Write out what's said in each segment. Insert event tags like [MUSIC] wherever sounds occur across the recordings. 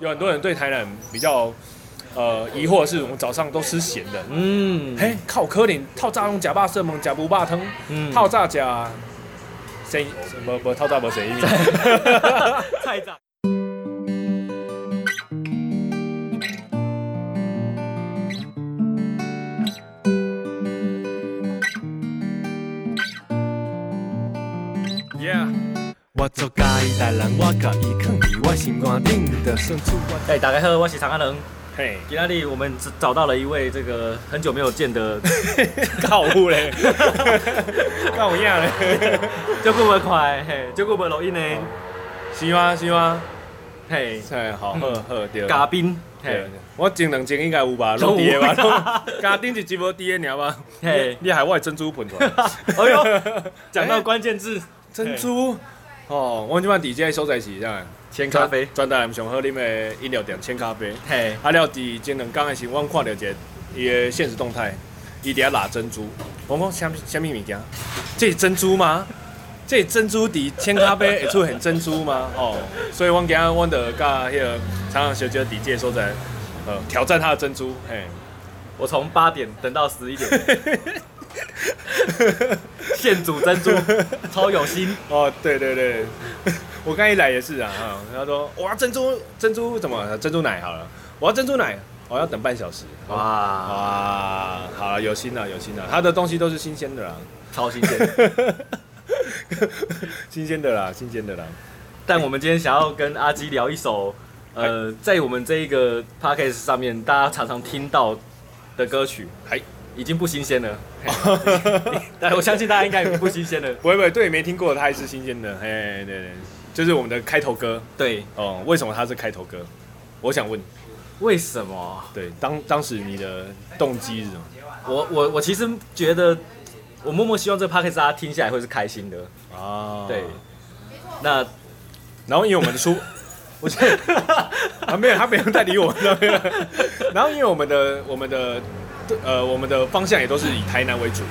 有很多人对台南比较呃疑惑，是我们早上都吃咸的。嗯，嘿，靠可能透早用假霸色猛假不霸汤，套炸假谁不不透早不谁意 [LAUGHS] [LAUGHS] [LAUGHS] 菜早。我做家己代人，我甲伊囥伫我心肝顶的深处。哎，大家好，我是长安人。嘿，今天里我们找到了一位这个很久没有见的 [LAUGHS] 客户嘞，高样嘞，[LAUGHS] 就过不快，嘿，就过不录音呢。是吗？是吗？嘿，好，好，好，对。嘉宾，嘿，我前两集应该有吧？录第个吧？[LAUGHS] 嘉宾是直播第个，你吗？嘿，你还我珍珠喷出来。哎呦，讲到关键字，珍珠。哦，我今晚底这所在是啥？千咖啡，专台上好啉的饮料店千咖啡。嘿，啊了，伫前两天的时候，我看到一个伊的现实动态，伊伫遐拿珍珠。我讲啥啥物物件？这是珍珠吗？这是珍珠伫千咖啡会出现珍珠吗？哦，所以我今日我着甲迄个长长小姐伫这所在，呃，挑战他的珍珠。嘿，我从八点等到十一点。[LAUGHS] [LAUGHS] 现煮珍珠，超有心。哦！对对对，[LAUGHS] 我刚一来也是啊，他说我要珍珠珍珠怎么？珍珠奶好了，我要珍珠奶，我要等半小时。哇。哇，好了，有心了有心了，他的东西都是新鲜的啦，超新鲜，[LAUGHS] 新鲜的啦，新鲜的啦。但我们今天想要跟阿基聊一首，呃，在我们这一个 podcast 上面，大家常常听到的歌曲，还。已经不新鲜了，[LAUGHS] 但我相信大家应该也不新鲜了。不会不会，对，没听过的它还是新鲜的。嘿，对对，就是我们的开头歌。对，哦，为什么它是开头歌？我想问，为什么？对，当当时你的动机是什么？我我我其实觉得，我默默希望这个 podcast 大家听下来会是开心的啊。对，那然后因为我们的书，[LAUGHS] 我觉得 [LAUGHS] 啊没有，他没有在理我们然后因为我们的我们的。呃，我们的方向也都是以台南为主，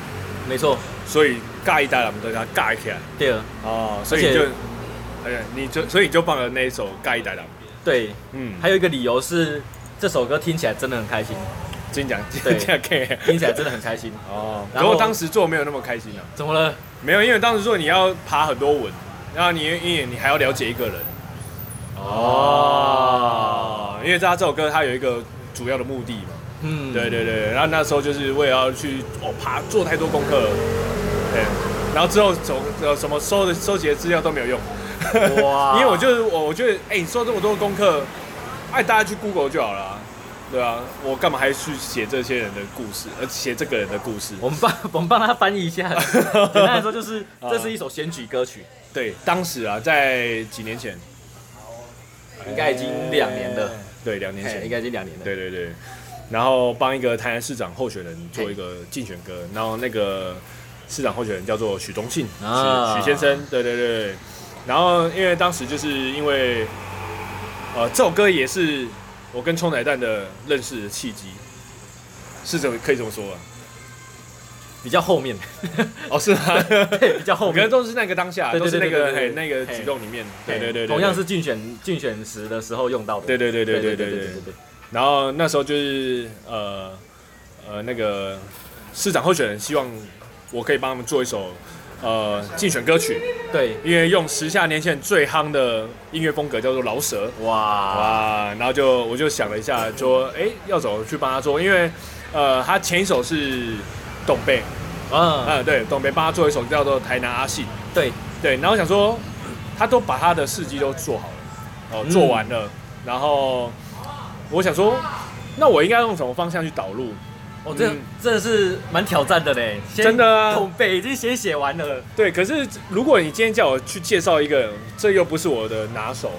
没错，所以尬一代我们都要尬起来。对啊，哦，所以就，哎呀，你就所以你就放了那一首尬一代了。对，嗯，还有一个理由是这首歌听起来真的很开心。真讲，真讲听起来真的很开心。哦，然后当时做没有那么开心啊？怎么了？没有，因为当时做你要爬很多文，然后你因为你还要了解一个人。哦，因为他这首歌它有一个主要的目的嘛。嗯，对对对，然后那时候就是为了要去哦爬做太多功课，对，然后之后总呃什么收的收集的资料都没有用，哇，[LAUGHS] 因为我就是我我觉得哎、欸，你做这么多功课，哎大家去 Google 就好了，对啊，我干嘛还去写这些人的故事，而写这个人的故事？我们帮 [LAUGHS] 我们帮他翻译一下，[LAUGHS] 简单来说就是这是一首选举歌曲，对，当时啊在几年前，应该已经两年了，对，两年前。应该已经两年了，对对对。然后帮一个台南市长候选人做一个竞选歌，然后那个市长候选人叫做许忠信，啊、许许先生，对对对。然后因为当时就是因为，呃，这首歌也是我跟冲奶蛋的认识的契机，是怎么可以这么说啊？比较后面，[LAUGHS] 哦是吗？[LAUGHS] 对，比较后面，可能都是那个当下，都是那个嘿那个举动里面，对对对，同样是竞选竞选时的时候用到的，对对对对对对对对对。然后那时候就是呃呃那个市长候选人希望我可以帮他们做一首呃竞选歌曲，对，因为用时下年轻人最夯的音乐风格叫做饶舌，哇。哇，然后就我就想了一下说，哎，要怎么去帮他做？因为呃他前一首是董贝，嗯嗯对，董贝帮他做一首叫做台南阿信，对。对，然后想说他都把他的事迹都做好了，哦做完了，嗯、然后。我想说，那我应该用什么方向去导入？哦，这真的是蛮挑战的嘞！真的啊，统北已经先写完了。对，可是如果你今天叫我去介绍一个，这又不是我的拿手，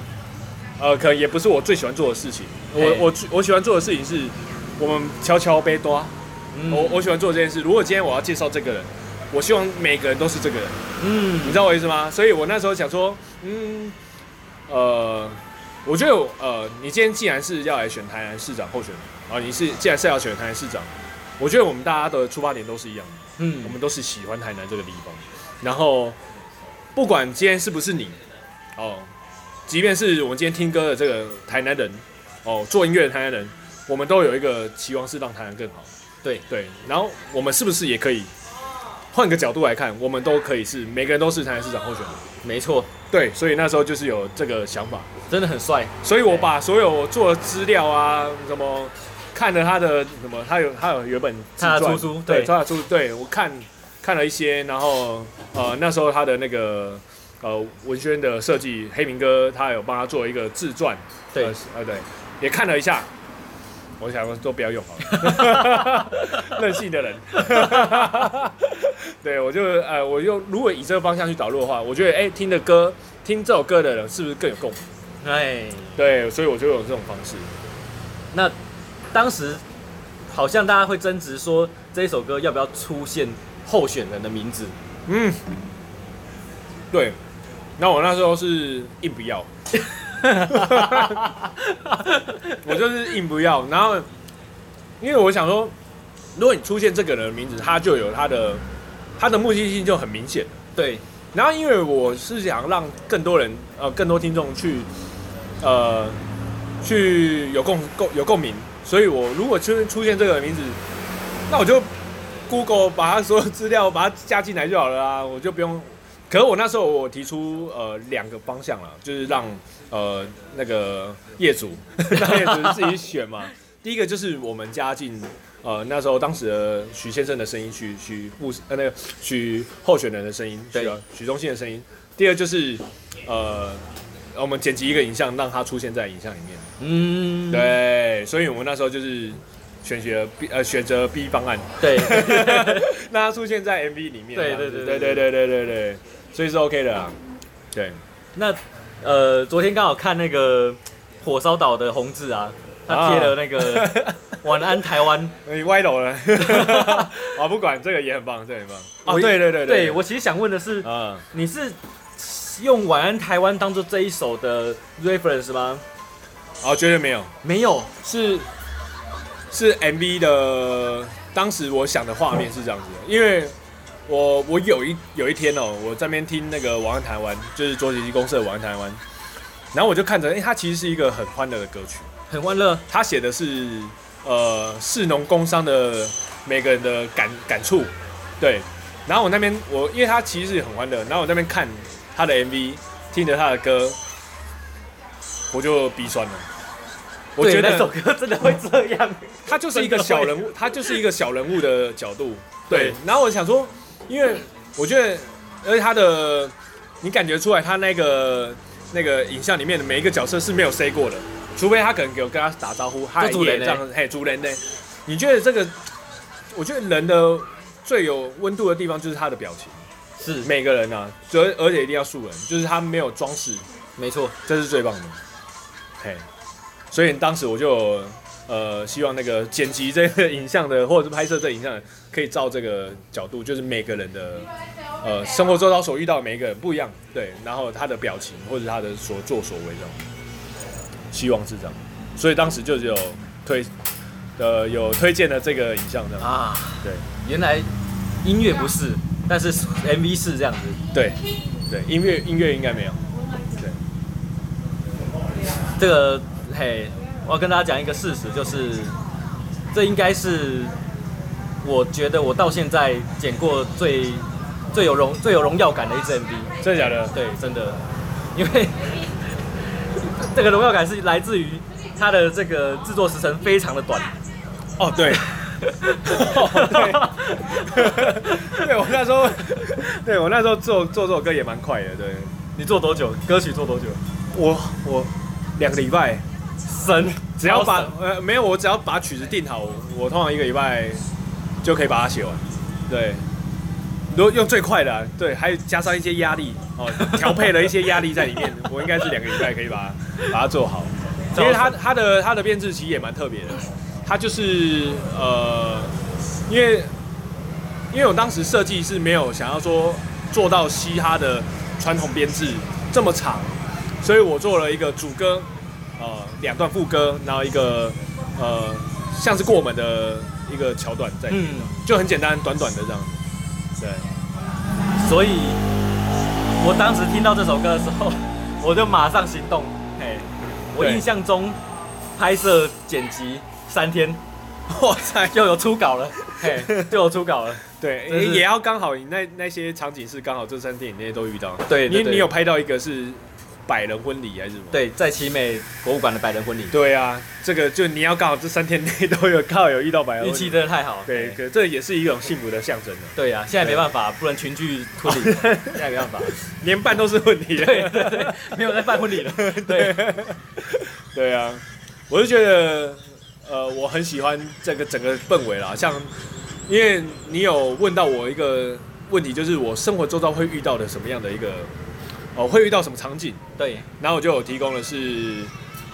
呃，可能也不是我最喜欢做的事情。我我我喜欢做的事情是，我们悄悄杯多。我我喜欢做这件事。如果今天我要介绍这个人，我希望每个人都是这个人。嗯，你知道我意思吗？所以我那时候想说，嗯，呃。我觉得，呃，你今天既然是要来选台南市长候选人，啊，你是既然是要选台南市长，我觉得我们大家的出发点都是一样的，嗯，我们都是喜欢台南这个地方。然后，不管今天是不是你，哦，即便是我们今天听歌的这个台南人，哦，做音乐的台南人，我们都有一个期望是让台南更好。对对，然后我们是不是也可以换个角度来看，我们都可以是每个人都是台南市长候选人？没错，对，所以那时候就是有这个想法，真的很帅。所以我把所有做的资料啊，什么看了他的什么，他有他有原本他的出书，对，他的出书，对我看看了一些，然后呃那时候他的那个呃文宣的设计，黑明哥他有帮他做一个自传，对，呃对，也看了一下。我想说都不要用好了，[LAUGHS] 任性的人。对，我就呃，我就如果以这个方向去导入的话，我觉得哎、欸，听的歌，听这首歌的人是不是更有共鸣？哎，对，所以我就用这种方式。那当时好像大家会争执说，这一首歌要不要出现候选人的名字？嗯，对。那我那时候是硬不要。[LAUGHS] [LAUGHS] 我就是硬不要，然后因为我想说，如果你出现这个人的名字，他就有他的他的目的性就很明显。对，然后因为我是想让更多人呃更多听众去呃去有共共有共鸣，所以我如果出出现这个名字，那我就 Google 把他所有资料把它加进来就好了啊，我就不用。可是我那时候我提出呃两个方向了，就是让呃那个业主 [LAUGHS] 让业主自己选嘛。[LAUGHS] 第一个就是我们加进呃那时候当时的徐先生的声音，许许副呃那个许候选人的声音，对，许忠信的声音。第二就是呃我们剪辑一个影像，让他出现在影像里面。嗯，对，所以我们那时候就是选择 B 呃选择 B 方案，对，[LAUGHS] 让他出现在 MV 里面。对对对对对对对对对。所以是 OK 的啊，对。那呃，昨天刚好看那个火烧岛的红字啊，他贴了那个 [LAUGHS] “晚安台湾”，你歪楼了。[LAUGHS] 啊，不管这个也很棒，这很棒。哦，对对对对，我其实想问的是，嗯，你是用“晚安台湾”当做这一首的 reference 吗？哦，绝对没有，没有，是是 MV 的。当时我想的画面是这样子的，因为。我我有一有一天哦、喔，我在那边听那个《晚安台湾》，就是卓杰基公社的《晚安台湾》，然后我就看着，哎、欸，它其实是一个很欢乐的歌曲，很欢乐。他写的是呃，士农工商的每个人的感感触，对。然后我那边我，因为他其实是很欢乐，然后我那边看他的 MV，听着他的歌，我就鼻酸了。我觉得那首歌真的会这样，[LAUGHS] 他就是一个小人物，他就是一个小人物的角度，对。然后我想说。因为我觉得，而且他的，你感觉出来他那个那个影像里面的每一个角色是没有 say 过的，除非他可能有跟他打招呼，嗨，这样，嘿，主人呢？你觉得这个？我觉得人的最有温度的地方就是他的表情，是每个人啊，而而且一定要素人，就是他没有装饰，没错，这是最棒的，嘿，所以当时我就。呃，希望那个剪辑这个影像的，或者是拍摄这个影像的，可以照这个角度，就是每个人的呃生活周遭所遇到的每一个人不一样，对，然后他的表情或者他的所作所为这种，希望是这样，所以当时就有推呃有推荐的这个影像这样。啊，对，原来音乐不是，但是 MV 是这样子，对对，音乐音乐应该没有，对，这个嘿。我要跟大家讲一个事实，就是这应该是我觉得我到现在剪过最最有荣最有荣耀感的一支 MV。真的假的？对，真的，因为 [LAUGHS] 这个荣耀感是来自于它的这个制作时程非常的短。哦，对，[LAUGHS] 哦、对，对我那时候，对我那时候做做这首歌也蛮快的。对，你做多久？歌曲做多久？我我两个礼拜。神，只要把呃没有，我只要把曲子定好，我通常一个礼拜就可以把它写完。对，如果用最快的，对，还有加上一些压力哦，[LAUGHS] 调配了一些压力在里面，我应该是两个礼拜可以把它把它做好。因为它它的它的编制其实也蛮特别的，它就是呃，因为因为我当时设计是没有想要说做到嘻哈的传统编制这么长，所以我做了一个主歌。呃，两段副歌，然后一个呃，像是过门的一个桥段在，嗯，就很简单，短短的这样子。对，所以我当时听到这首歌的时候，[LAUGHS] 我就马上行动。嘿，我印象中拍摄剪辑三天，哇塞，[LAUGHS] 又有初稿了，[LAUGHS] 嘿，就有初稿了。对，也要刚好你那那些场景是刚好这三天你那些都遇到。对，你你有拍到一个是。百人婚礼还是什么？对，在奇美博物馆的百人婚礼。对啊，这个就你要刚好这三天内都有 [LAUGHS] 刚好有遇到百人婚礼，运气真的太好。对，可这也是一种幸福的象征了。对啊，现在没办法，不能群聚婚礼，[LAUGHS] 现在没办法，连办都是问题。对对对，没有在办婚礼了。[LAUGHS] 对，对啊，我就觉得，呃，我很喜欢这个整个氛围啦，像，因为你有问到我一个问题，就是我生活周遭会遇到的什么样的一个。哦，会遇到什么场景？对，然后我就有提供的是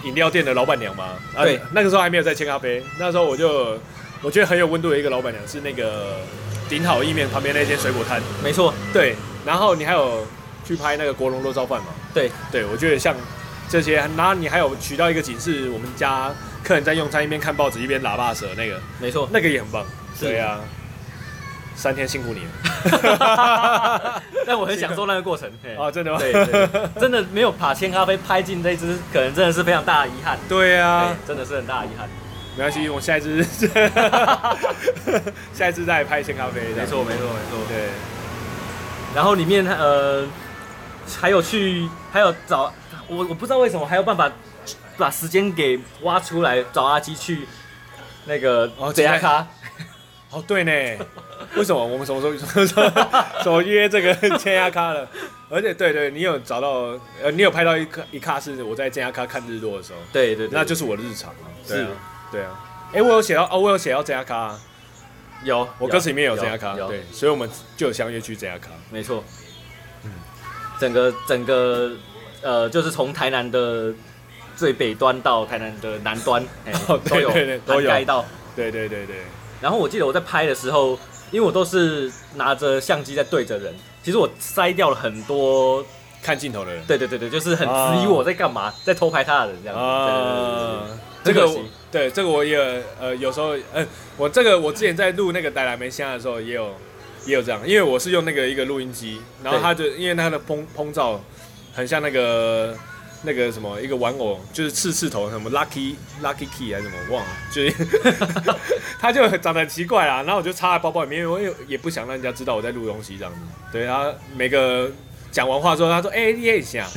饮料店的老板娘嘛。对、啊，那个时候还没有在千咖啡，那时候我就我觉得很有温度的一个老板娘是那个顶好意面旁边那间水果摊。没错，对。然后你还有去拍那个国龙肉燥饭嘛？对，对，我觉得像这些，然后你还有取到一个景是我们家客人在用餐一边看报纸一边喇叭舌那个，没错，那个也很棒。对啊。三天辛苦你了，[LAUGHS] 但我很享受那个过程。啊，真的吗？对，对，真的没有把千咖啡拍进这一支，可能真的是非常大的遗憾。对啊，真的是很大的遗憾。没关系，我下一支，[LAUGHS] 下一支再拍千咖啡。没错，没错，没错。对。然后里面呃，还有去，还有找我，我不知道为什么还有办法把时间给挖出来找阿基去那个哦，这家咖。哦，对呢，[LAUGHS] 为什么？我们什么时候？什么约这个 [LAUGHS] 尖牙咖了？而且对对，你有找到呃，你有拍到一卡一卡是我在尖牙咖看日落的时候，对对，那就是我的日常啊。是，对啊。哎，我有写到哦，我有写到尖牙咖，有，我歌词里面有尖牙咖，对，所以我们就有相约去尖牙咖，没错。嗯，整个整个呃，就是从台南的最北端到台南的南端，[LAUGHS] 都有都有。到，对对对对。然后我记得我在拍的时候，因为我都是拿着相机在对着人，其实我筛掉了很多看镜头的人。对对对对，就是很质疑我在干嘛，啊、在偷拍他的人这样子。啊，这个对这个我也呃有时候呃我这个我之前在录那个带来梅香的时候也有也有这样，因为我是用那个一个录音机，然后它就因为它的烹烹照很像那个。那个什么一个玩偶，就是刺刺头，什么 Lucky Lucky Key 还是什么，忘了，就是 [LAUGHS] 他就长得很奇怪啦。然后我就插在包包里面，我也也不想让人家知道我在录东西这样子。对，他每个讲完话之后，他说：“哎、欸，厉害一下。”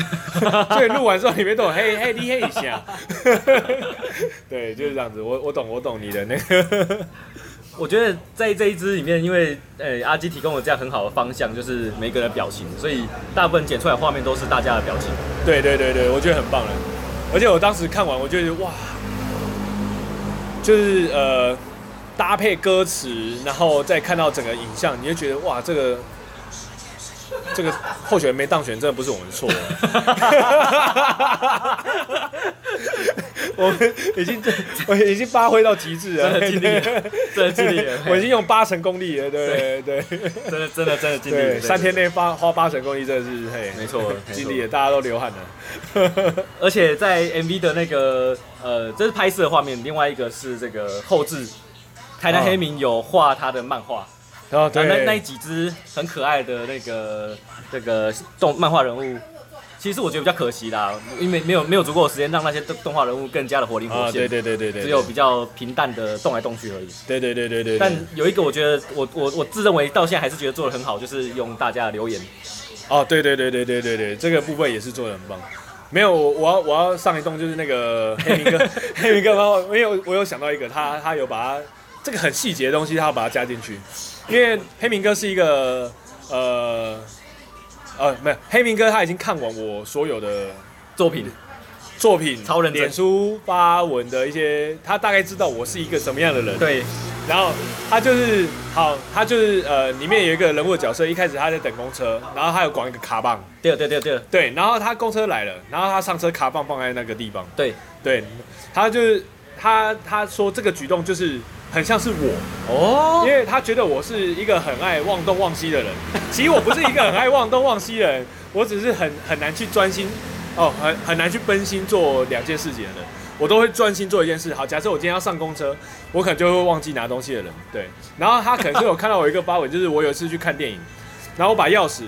所以录完之后里面都有“嘿嘿，厉害一下。[LAUGHS] ”对，就是这样子。我我懂，我懂你的那个。我觉得在这一支里面，因为呃、阿基提供了这样很好的方向，就是每个人的表情，所以大部分剪出来画面都是大家的表情。对对对对，我觉得很棒了。而且我当时看完，我觉得哇，就是呃搭配歌词，然后再看到整个影像，你就觉得哇，这个。这个候选人没当选，真的不是我们错。我们已经我已经发挥到极致了，真的尽力了，真的尽力了。我已经用八成功力了，对对对，真的真的真的尽力了。三天内发花八成功力，真的是嘿，没错，尽力了，大家都流汗了。而且在 MV 的那个呃，这是拍摄的画面，另外一个是这个后置，台南黑名有画他的漫画。然后那那几只很可爱的那个那个动漫画人物，其实我觉得比较可惜啦，因为没有没有足够的时间让那些动动画人物更加的活灵活现。对对对对对。只有比较平淡的动来动去而已。对对对对对。但有一个我觉得我我我自认为到现在还是觉得做的很好，就是用大家的留言。哦，对对对对对对对，这个部分也是做的很棒。没有，我我要我要上一动就是那个黑明哥，[LAUGHS] 黑明哥，我有我有想到一个，他他有把他这个很细节的东西，他要把它加进去。因为黑明哥是一个呃呃没有黑明哥他已经看完我所有的作品作品超认真脸书发文的一些，他大概知道我是一个什么样的人。对，然后他就是好，他就是呃里面有一个人物的角色，一开始他在等公车，然后他有管一个卡棒。对对对对对，然后他公车来了，然后他上车卡棒放在那个地方。对对，他就是他他说这个举动就是。很像是我哦，因为他觉得我是一个很爱忘东忘西的人。[LAUGHS] 其实我不是一个很爱忘东忘西的人，我只是很很难去专心哦，很很难去分心做两件事情的人。我都会专心做一件事。好，假设我今天要上公车，我可能就会忘记拿东西的人。对，然后他可能是有看到我一个发文，就是我有一次去看电影，然后我把钥匙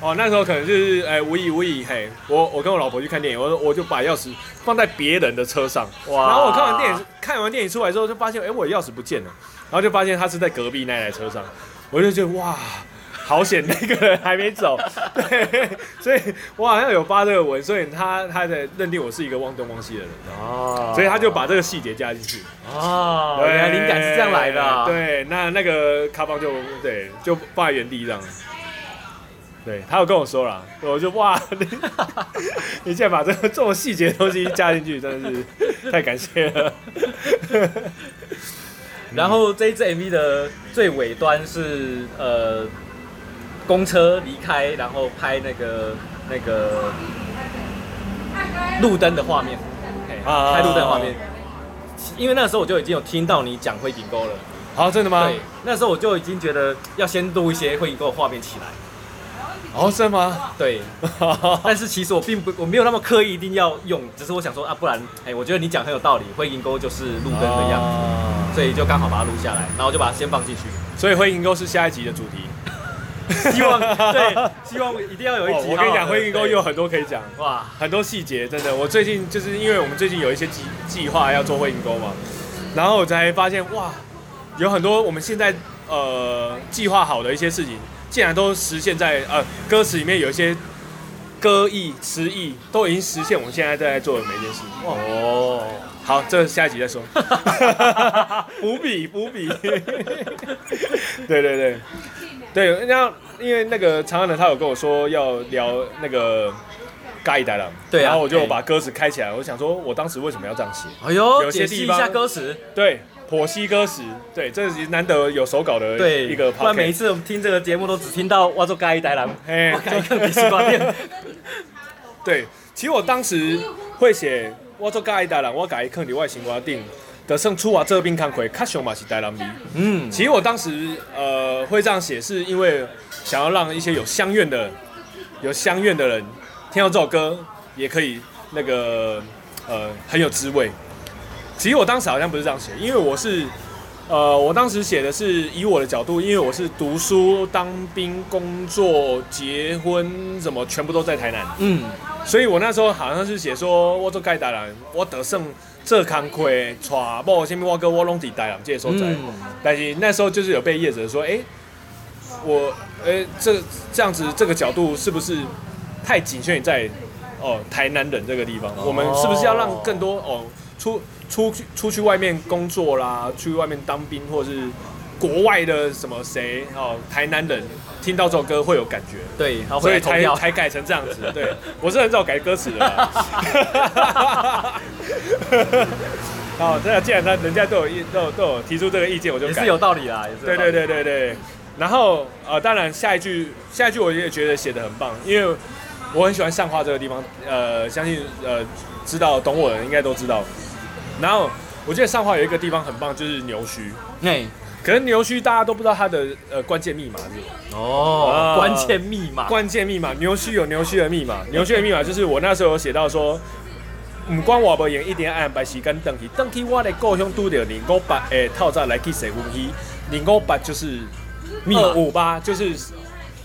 哦，那时候可能就是哎、欸、无意无意嘿，我我跟我老婆去看电影，我我就把钥匙放在别人的车上，哇！然后我看完电影看完电影出来之后，就发现哎、欸、我钥匙不见了，然后就发现他是在隔壁那台车上，我就觉得哇。好险，那个人还没走，[LAUGHS] 对，所以我好像有发这个文，所以他他在认定我是一个忘东忘西的人。哦，所以他就把这个细节加进去。哦，原来灵感是这样来的，对，那那个卡邦就对就放在原地这样，对他有跟我说了，我就哇，你 [LAUGHS] 你竟然把这个这么细节的东西加进去，真的是 [LAUGHS] 太感谢了。[LAUGHS] 然后这一支 MV 的最尾端是呃。公车离开，然后拍那个那个路灯的画面，啊，拍路灯画面。因为那时候我就已经有听到你讲灰顶沟了。好，真的吗？对，那时候我就已经觉得要先录一些灰顶沟的画面起来。哦，是吗？对。[LAUGHS] 但是其实我并不，我没有那么刻意一定要用，只是我想说啊，不然，哎，我觉得你讲很有道理，灰银沟就是路灯的样子，所以就刚好把它录下来，然后就把它先放进去。所以灰银沟是下一集的主题。希望对，希望一定要有一集。我跟你讲，灰银沟有很多可以讲，哇，很多细节，真的。我最近就是因为我们最近有一些计计划要做灰银沟嘛，然后我才发现哇，有很多我们现在呃计划好的一些事情，竟然都实现在呃歌词里面有一些歌意词意都已经实现，我们现在正在做的每一件事。哦，好，这下一集再说。[LAUGHS] 伏笔，伏笔。[LAUGHS] 对对对。对，那因为那个长安的他有跟我说要聊那个嘎伊达郎，对，然后我就把歌词开起来，我想说我当时为什么要这样写？哎呦，有些地方解析一下歌词，对，剖析歌词，对，这是难得有手稿的一个。不然每一次我们听这个节目都只听到我做嘎伊达郎，哎，就更比西瓜片。[LAUGHS] 对，其实我当时会写我做嘎伊达郎，我改坑里外形我要定。的胜出啊，这边看回卡熊嘛是带狼迷。嗯，其实我当时呃会这样写，是因为想要让一些有相愿的、有相愿的人听到这首歌，也可以那个呃很有滋味。其实我当时好像不是这样写，因为我是呃我当时写的是以我的角度，因为我是读书、当兵、工作、结婚，什么全部都在台南。嗯，所以我那时候好像是写说，我做盖达人，我得胜。这康亏，错不？前面我跟我拢在台南这所在，嗯、但是那时候就是有被业者说，哎、欸，我，哎、欸，这这样子这个角度是不是太仅限于在哦台南人这个地方？哦、我们是不是要让更多哦出出去出去外面工作啦，去外面当兵，或者是国外的什么谁哦台南人？听到这首歌会有感觉，对，所以才才改成这样子。对，我是很早改歌词的。[LAUGHS] 好，那既然他人家都有意都有都有提出这个意见，我就改。也是有道理啦，也是。对对对对对。然后呃，当然下一句下一句我也觉得写的很棒，因为我很喜欢上化这个地方。呃，相信呃知道懂我的人应该都知道。然后我记得上化有一个地方很棒，就是牛墟。哎。可能牛墟大家都不知道它的呃关键密码是哦，关键密码，关键密码，牛墟有牛墟的密码，牛墟的密码就是我那时候有写到说，唔管我不演一点暗白时间登去，登去我的故乡拄着零五八诶套餐来去洗温溪，零五八就是密码，五八就是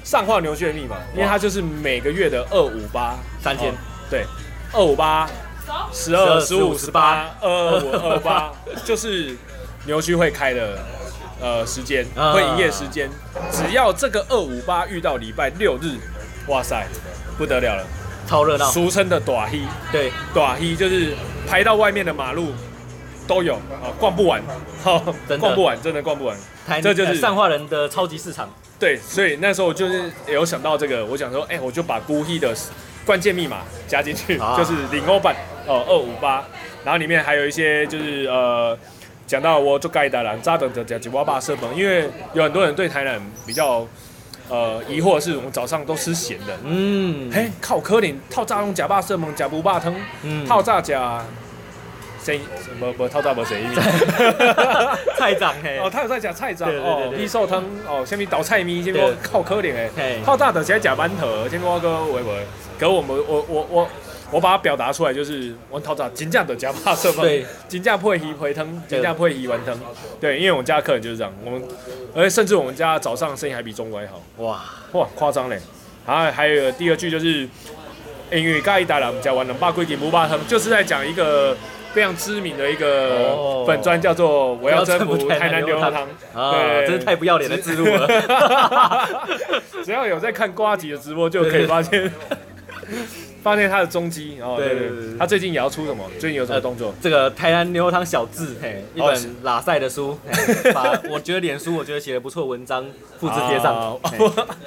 上化牛墟的密码，因为它就是每个月的二五八。三天，对，二五八十二十五十八二二五二八。[LAUGHS] 就是牛墟会开的。呃，时间会营业时间，只要这个二五八遇到礼拜六日，哇塞，不得了了，超热闹，俗称的短黑，对，短黑就是排到外面的马路都有啊，逛不完，好，[LAUGHS] 逛不完，真的逛不完，这就是上化人的超级市场。对，所以那时候就是有想到这个，我想说，哎，我就把孤溪的关键密码加进去，就是零欧版呃，二五八，然后里面还有一些就是呃。讲到我做盖达人，扎等的讲吉瓦巴社本，因为有很多人对台南比较呃疑惑，是我们早上都吃咸的。嗯，嘿，靠可能套炸用假霸社门假不霸汤，套炸假谁不不套炸不谁？[LAUGHS] 菜长嘿，哦，他有在讲菜长哦，米寿汤哦，下面倒菜米，下面靠可能诶，套大的先假馒头，下面我个喂喂，给我们我我我。我把它表达出来，就是我讨找金价的加帕色粉，金价配鱼回汤，金价配鱼丸汤，对，因为我们家客人就是这样，我们，而且甚至我们家早上生意还比中午还好，哇。哇夸张嘞，然后还有第二句就是，因为盖伊达人讲完了，八龟给不八他们就是在讲一个非常知名的一个粉砖，叫做我要征服台南牛肉汤。对，真是太不要脸的自入了。[LAUGHS] 只要有在看瓜吉的直播，就可以发现。[LAUGHS] 发现他的踪迹，哦，对对对，他最近也要出什么？最近有什么动作？这个台南牛肉汤小志，嘿，一本拉塞的书，[LAUGHS] 把我觉得脸书我觉得写的不错的文章复制贴上。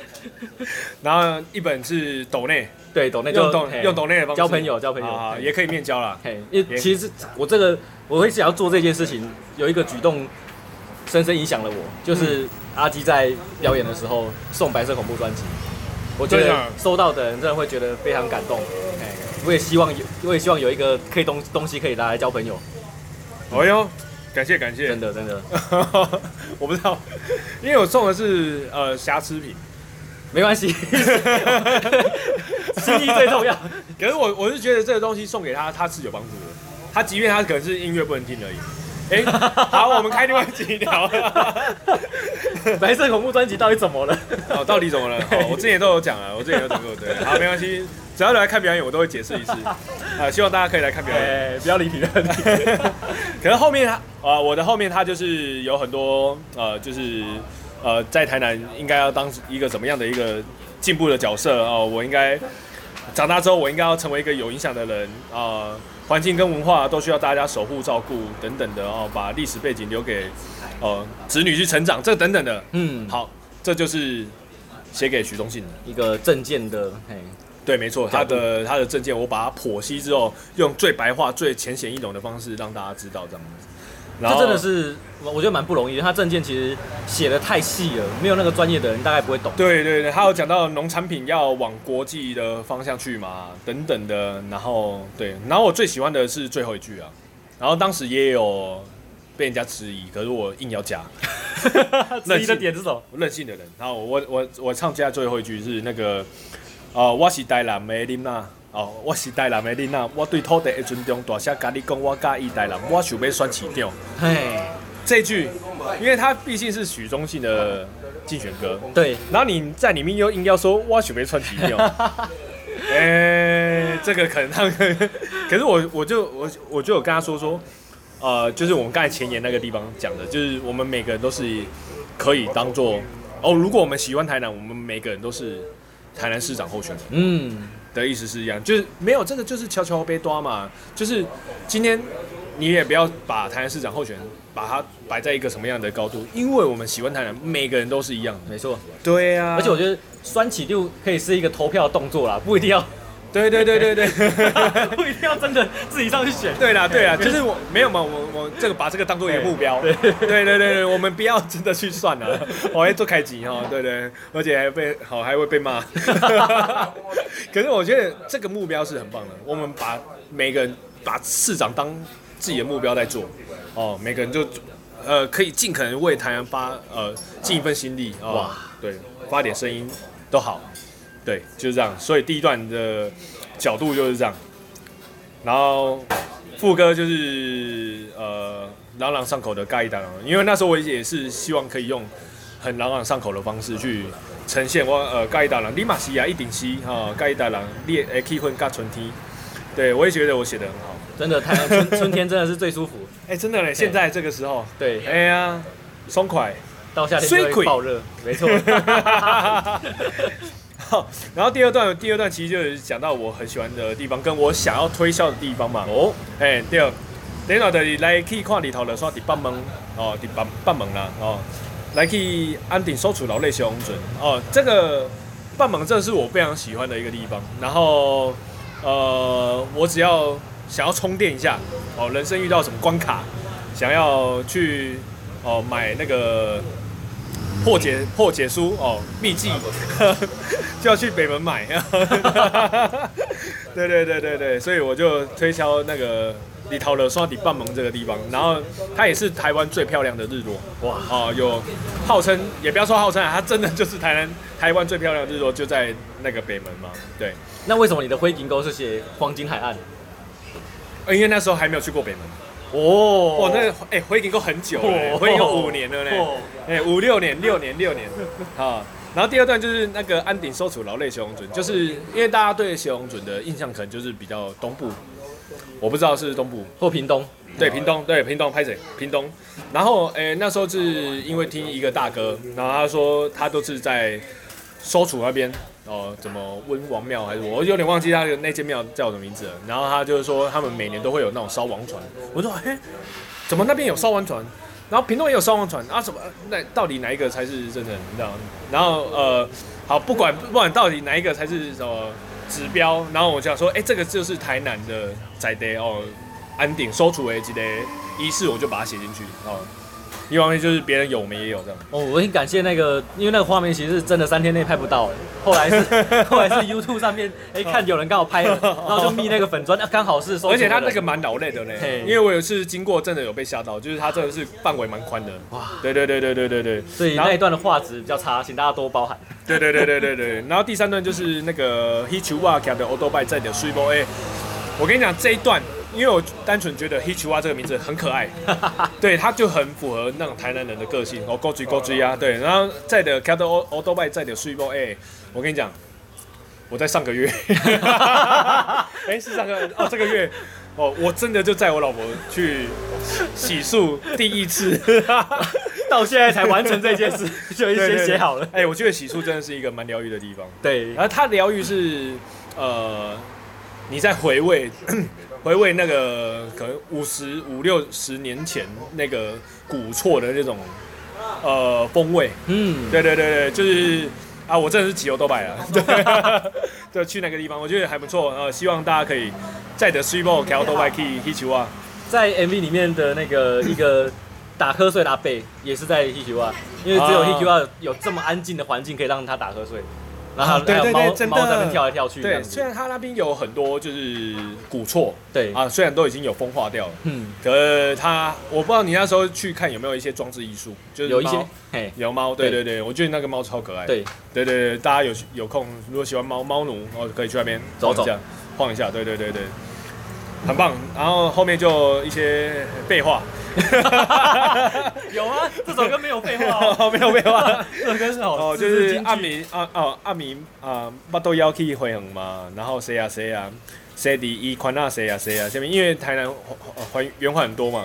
[LAUGHS] 然后一本是抖内，对，抖内用抖用抖内的方式交朋友，交朋友也可以面交啦。嘿，因为其实我这个我会想要做这件事情，有一个举动深深影响了我，就是阿基在表演的时候送白色恐怖专辑。我觉得收到的人真的会觉得非常感动，哎，我也希望有，我也希望有一个可以东东西可以拿来交朋友。哎呦，感谢感谢，真的真的，[LAUGHS] 我不知道，因为我送的是呃瑕疵品，没关系，[LAUGHS] 心意最重要。可是我我是觉得这个东西送给他，他是有帮助的，他即便他可能是音乐不能听而已。哎、欸，好，我们开另外几条。[LAUGHS] 白色恐怖专辑到底怎么了？哦，到底怎么了？[LAUGHS] 哦，我之前都有讲了，我之前有讲过，对。好，没关系，只要来看表演，我都会解释一次。[LAUGHS] 啊，希望大家可以来看表演，欸、不要离题了。可能后面他，啊，我的后面他就是有很多，呃，就是呃，在台南应该要当一个怎么样的一个进步的角色哦，我应该长大之后，我应该要成为一个有影响的人啊。环境跟文化都需要大家守护、照顾等等的哦，把历史背景留给呃子女去成长，这等等的，嗯，好，这就是写给许忠信的。一个证件的，嘿，对，没错，他的他的证件，我把它剖析之后，用最白话、最浅显易懂的方式让大家知道这样子。这真的是我觉得蛮不容易的，他证件其实写的太细了，没有那个专业的人大概不会懂。对对对，他有讲到农产品要往国际的方向去嘛，等等的。然后对，然后我最喜欢的是最后一句啊，然后当时也有被人家质疑，可是我硬要加。[LAUGHS] 质疑的点是什么？任性的人。然后我我我唱加最后一句是那个啊，我是台南的林娜。哦，我是台南的囡仔，我对土地的尊重，大声跟你讲，我介意台南，我想要选市长。嘿，这句，因为他毕竟是许忠信的竞选歌，对，然后你在里面又硬要说我想要选市长，[LAUGHS] 哎、欸，这个可能他们，可是我我就我我就有跟他说说，呃，就是我们刚才前言那个地方讲的，就是我们每个人都是可以当做哦，如果我们喜欢台南，我们每个人都是台南市长候选人，嗯。的意思是一样，就是没有这个，就是悄悄被抓嘛。就是今天你也不要把台南市长候选人把它摆在一个什么样的高度，因为我们喜欢台南，每个人都是一样的。没错，对呀、啊。而且我觉得酸起就可以是一个投票的动作啦，不一定要。对对对对对，不 [LAUGHS] 一定要真的自己上去选。对啦对啦，就是我没有嘛，我我这个把这个当做一个目标。对 [LAUGHS] 对对对对，我们不要真的去算了，[LAUGHS] 我会做开机哈，对对，而且还被好还会被骂。可是我觉得这个目标是很棒的，我们把每个人把市长当自己的目标在做，哦，每个人就呃可以尽可能为台湾发呃尽一份心力啊，哇，对，发点声音都好。对，就是这样。所以第一段的角度就是这样，然后副歌就是呃朗朗上口的盖伊达郎，因为那时候我也是希望可以用很朗朗上口的方式去呈现我呃盖伊达郎立马西亚一顶西哈盖伊达郎烈诶气氛加春天，对我也觉得我写的很好，真的，台湾春春天真的是最舒服。[LAUGHS] 哎，真的嘞，现在这个时候，对，哎呀，爽快，到夏天就会爆热，没错。[LAUGHS] [LAUGHS] 然后第二段，第二段其实就是讲到我很喜欢的地方，跟我想要推销的地方嘛。哦，哎，第二，等下就是来去看里头的说第八门，哦，第八八门啦，哦，来去安定收储劳累小红准，哦，这个八门这是我非常喜欢的一个地方。然后，呃，我只要想要充电一下，哦，人生遇到什么关卡，想要去哦买那个。破解破解书哦，秘籍 [LAUGHS] 就要去北门买。[LAUGHS] 对对对对对，所以我就推销那个李桃的刷底半蒙这个地方，然后它也是台湾最漂亮的日落哇哦，有号称也不要说号称啊，它真的就是台湾台湾最漂亮的日落就在那个北门嘛。对，那为什么你的灰金沟是写黄金海岸？因为那时候还没有去过北门。哦，哇，那个哎，回景沟很久了，回景沟五年了呢，哎，五六年，六年，六年，[LAUGHS] 好，然后第二段就是那个安鼎收储劳累血红准，就是因为大家对血红准的印象可能就是比较东部，我不知道是东部。或屏东，对屏东，对屏东拍谁？屏东。然后哎、欸、那时候是因为听一个大哥，然后他说他都是在收储那边哦，怎么温王庙还是我有点忘记他的那间庙叫什么名字了。然后他就是说他们每年都会有那种烧王船，我说哎、怎么那边有烧王船？然后屏东也有烧王船啊？什么？那到底哪一个才是真的？你知道？然后呃，好，不管不管到底哪一个才是什么指标，然后我就想说，哎，这个就是台南的在地哦，安鼎收储的这个仪式，我就把它写进去哦。一方面就是别人有，我们也有这样。哦，我很感谢那个，因为那个画面其实是真的三天内拍不到，后来是后来是 YouTube 上面，哎，看有人刚好拍了，然后就密那个粉砖，刚好是收。而且他那个蛮劳累的嘞，因为我有一次经过，真的有被吓到，就是他真的是范围蛮宽的。哇，对对对对对对对。所以那一段的画质比较差，请大家多包涵。对对对对对对。然后第三段就是那个 Hichiwa 卡的 Odobai 在的 Super A，我跟你讲这一段。因为我单纯觉得 Hichiwa 这个名字很可爱，[LAUGHS] 对，他就很符合那种台南人的个性，哦，高追高追啊，对，然后在的 Kato Otobai 在的 Super A，我跟你讲，我在上个月，[LAUGHS] 哎、欸，是上个哦，这个月。哦，我真的就载我老婆去洗漱第一次，[LAUGHS] 到现在才完成这件事，就已经写好了。哎、欸，我觉得洗漱真的是一个蛮疗愈的地方，对，然后它疗愈是呃，你在回味。回味那个可能五十五六十年前那个古厝的那种呃风味，嗯，对对对对，就是啊，我真的是骑欧多拜了，[LAUGHS] 对，就去那个地方，我觉得还不错，呃，希望大家可以载着水某骑欧多拜去去骑啊，在 MV 里面的那个一个打瞌睡的阿贝也是在去骑啊，因为只有去骑啊有这么安静的环境可以让他打瞌睡。然后对对对，真的猫在那边跳来跳去。对，虽然它那边有很多就是古厝，对。啊，虽然都已经有风化掉了，嗯，可是它我不知道你那时候去看有没有一些装置艺术，就是有一些，嘿，有猫，对。对对，我觉得那个猫超可爱。对。对对，大家有有空如果喜欢猫猫奴，哦，可以去那边走走，晃一下，对对对对，很棒。然后后面就一些废话。[LAUGHS] 有啊，这首歌没有废话 [LAUGHS] 哦，没有废话，这首歌是好哦，就是阿明啊哦阿明啊，巴都要去回恒嘛，然后谁啊谁啊，谁第一宽啊谁啊谁啊，下面因为台南环圆环很多嘛，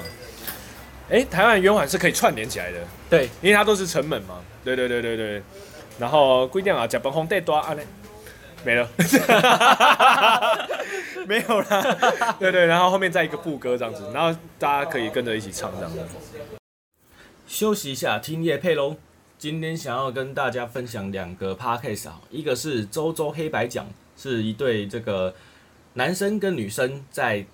哎，台湾圆环是可以串联起来的，对，因为它都是城门嘛，对对对对对，然后规定啊，甲本红带多啊嘞。没了，[LAUGHS] 没有啦。[LAUGHS] 对对，然后后面再一个副歌这样子，然后大家可以跟着一起唱这样子。休息一下，听业配喽。今天想要跟大家分享两个 podcast 啊，一个是周周黑白讲，是一对这个男生跟女生在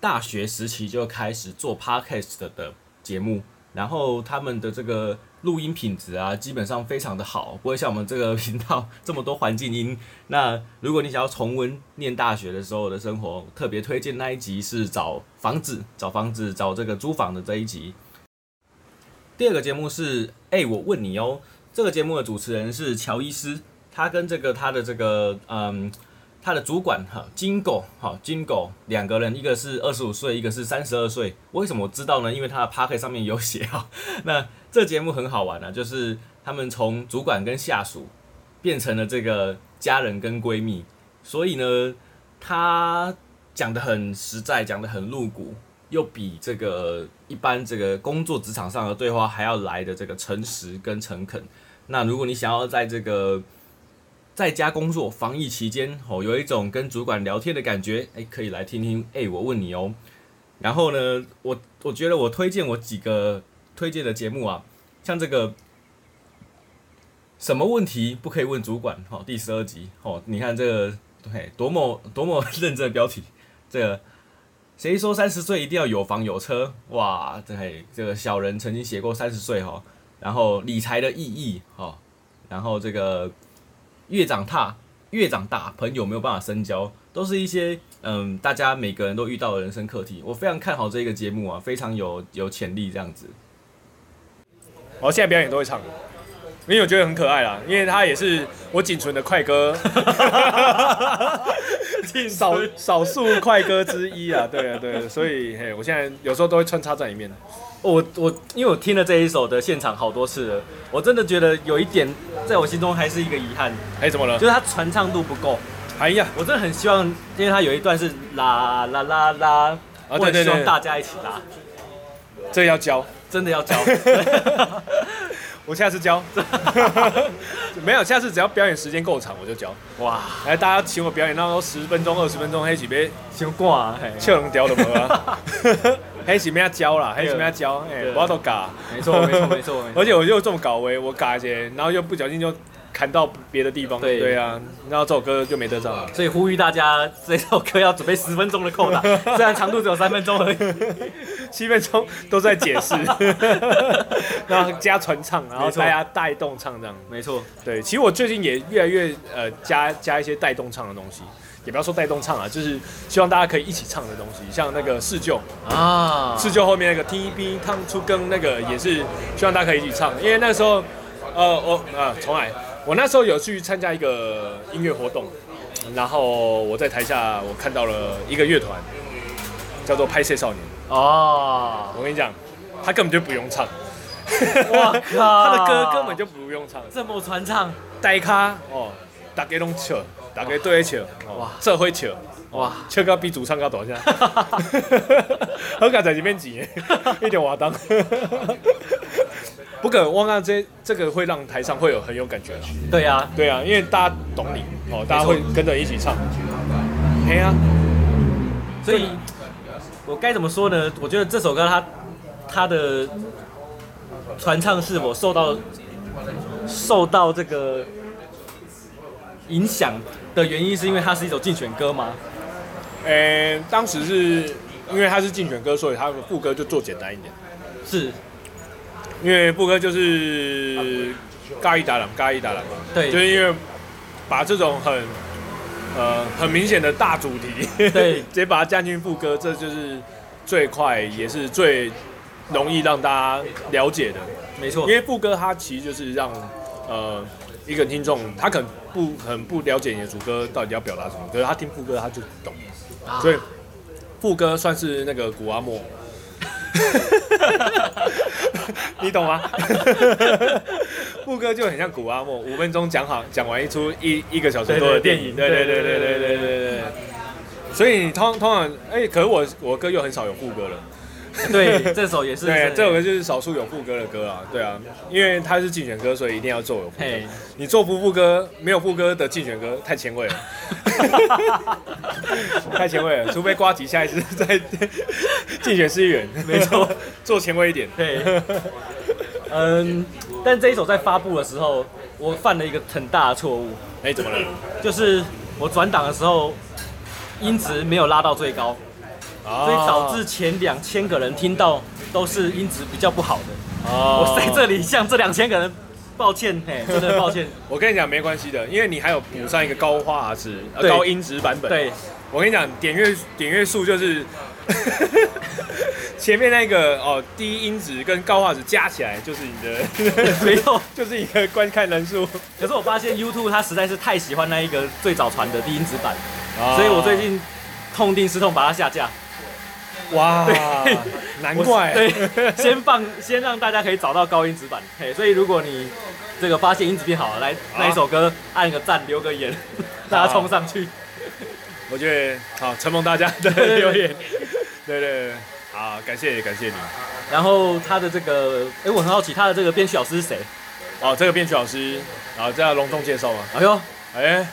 大学时期就开始做 podcast 的节目，然后他们的这个。录音品质啊，基本上非常的好，不会像我们这个频道这么多环境音。那如果你想要重温念大学的时候的生活，特别推荐那一集是找房子、找房子、找这个租房的这一集。第二个节目是，哎、我问你哦，这个节目的主持人是乔伊斯，他跟这个他的这个嗯。他的主管哈金狗哈金狗两个人，一个是二十五岁，一个是三十二岁。为什么我知道呢？因为他的 Podcast 上面有写哈。[LAUGHS] 那这节目很好玩啊，就是他们从主管跟下属变成了这个家人跟闺蜜。所以呢，他讲得很实在，讲得很露骨，又比这个一般这个工作职场上的对话还要来的这个诚实跟诚恳。那如果你想要在这个在家工作防疫期间，哦，有一种跟主管聊天的感觉，哎，可以来听听。哎，我问你哦。然后呢，我我觉得我推荐我几个推荐的节目啊，像这个什么问题不可以问主管？哦，第十二集，哦，你看这个，对，多么多么认真的标题。这个谁说三十岁一定要有房有车？哇，对，这个小人曾经写过三十岁哈。然后理财的意义，哈，然后这个。越长大，越长大，朋友没有办法深交，都是一些嗯，大家每个人都遇到的人生课题。我非常看好这个节目啊，非常有有潜力这样子。我现在表演都会唱，因为我觉得很可爱啦，因为他也是我仅存的快歌。[LAUGHS] 少少数快歌之一啊，对啊，对啊，所以嘿，我现在有时候都会穿插在里面。我我因为我听了这一首的现场好多次了，我真的觉得有一点在我心中还是一个遗憾。哎，怎么了？就是它传唱度不够。哎呀，我真的很希望，因为它有一段是啦啦啦啦，我很希望大家一起拉。这要教，真的要教。[LAUGHS] 我下次教，[LAUGHS] 没有，下次只要表演时间够长，我就教。哇，来，大家请我表演，那都十分钟、二十分钟，黑起别先挂，笑能掉的没啊？黑起别要教啦，黑起别要教，哎，我都嘎，没错，没错，没错，而且 [LAUGHS] 我又这么搞威，我嘎一些，然后又不小心就。砍到别的地方，对。对啊，然后这首歌就没得唱了。所以呼吁大家，这首歌要准备十分钟的扣打，[LAUGHS] 虽然长度只有三分钟而已，七分钟都在解释，[LAUGHS] 然后加传唱，然后大家带动唱这样。没错，对，其实我最近也越来越呃加加一些带动唱的东西，也不要说带动唱啊，就是希望大家可以一起唱的东西，像那个四旧啊，四旧后面那个 T B 烫出更那个也是希望大家可以一起唱，因为那时候呃我啊重来。我那时候有去参加一个音乐活动，然后我在台下我看到了一个乐团，叫做拍摄少年。哦，我跟你讲，他根本就不用唱，哇靠，[LAUGHS] 他的歌根本就不用唱，这么传唱，带咖哦，大家拢笑，大家对笑，哇，这会笑，哇，笑到比主唱高多少？[LAUGHS] [LAUGHS] 我刚在这边挤，[LAUGHS] 一点瓦当。不可忘啊！这这个会让台上会有很有感觉了。对呀，对呀，因为大家懂你哦，大家会跟着一起唱。对啊，所以，我该怎么说呢？我觉得这首歌它它的传唱是我受到受到这个影响的原因，是因为它是一首竞选歌吗？呃，当时是因为它是竞选歌，所以它的副歌就做简单一点。是。因为副歌就是嘎一打两，嘎一打两嘛，对，就是因为把这种很呃很明显的大主题，对，[LAUGHS] 直接把它加进副歌，这就是最快也是最容易让大家了解的，没错。因为副歌它其实就是让呃一个听众他可能不很不了解你的主歌到底要表达什么，可是他听副歌他就懂，啊、所以副歌算是那个古阿莫。[LAUGHS] 你懂吗？[LAUGHS] 副歌就很像古阿莫，五分钟讲好，讲完一出一一个小时多的电影，对对对对对对对对对。所以你通通常，哎、欸，可是我我歌又很少有副歌了。[LAUGHS] 对，这首也是。对，这首歌就是少数有副歌的歌啊。对啊，因为它是竞选歌，所以一定要做有副歌。你做不副歌，没有副歌的竞选歌太前卫了。[LAUGHS] 太前卫了，除非瓜吉下一次再竞选市议员，没错，[LAUGHS] 做前卫一点。对。嗯，但这一首在发布的时候，我犯了一个很大的错误。哎，怎么了？就是我转档的时候，音质没有拉到最高。所以导致前两千个人听到都是音质比较不好的。哦我在这里向这两千个人抱歉，嘿，[LAUGHS] 真的抱歉。我跟你讲没关系的，因为你还有补上一个高画质、高音质版本。对，我跟你讲，点阅点阅数就是 [LAUGHS] 前面那个哦，低音质跟高画质加起来就是你的，[LAUGHS] 没错，就是一个观看人数。可是我发现 YouTube 它实在是太喜欢那一个最早传的低音质版，所以我最近痛定思痛把它下架。[LAUGHS] 哇，难怪。对，[LAUGHS] 先放，先让大家可以找到高音质版。嘿，所以如果你这个发现音质变好了，来那一首歌按个赞，留个言，大家冲上去。[LAUGHS] 我觉得好，承蒙大家的留言。对对对，好，感谢感谢你。然后他的这个，哎，我很好奇他的这个编曲老师是谁？哦，这个编曲老师，然后这样隆重介绍吗？哎呦，哎，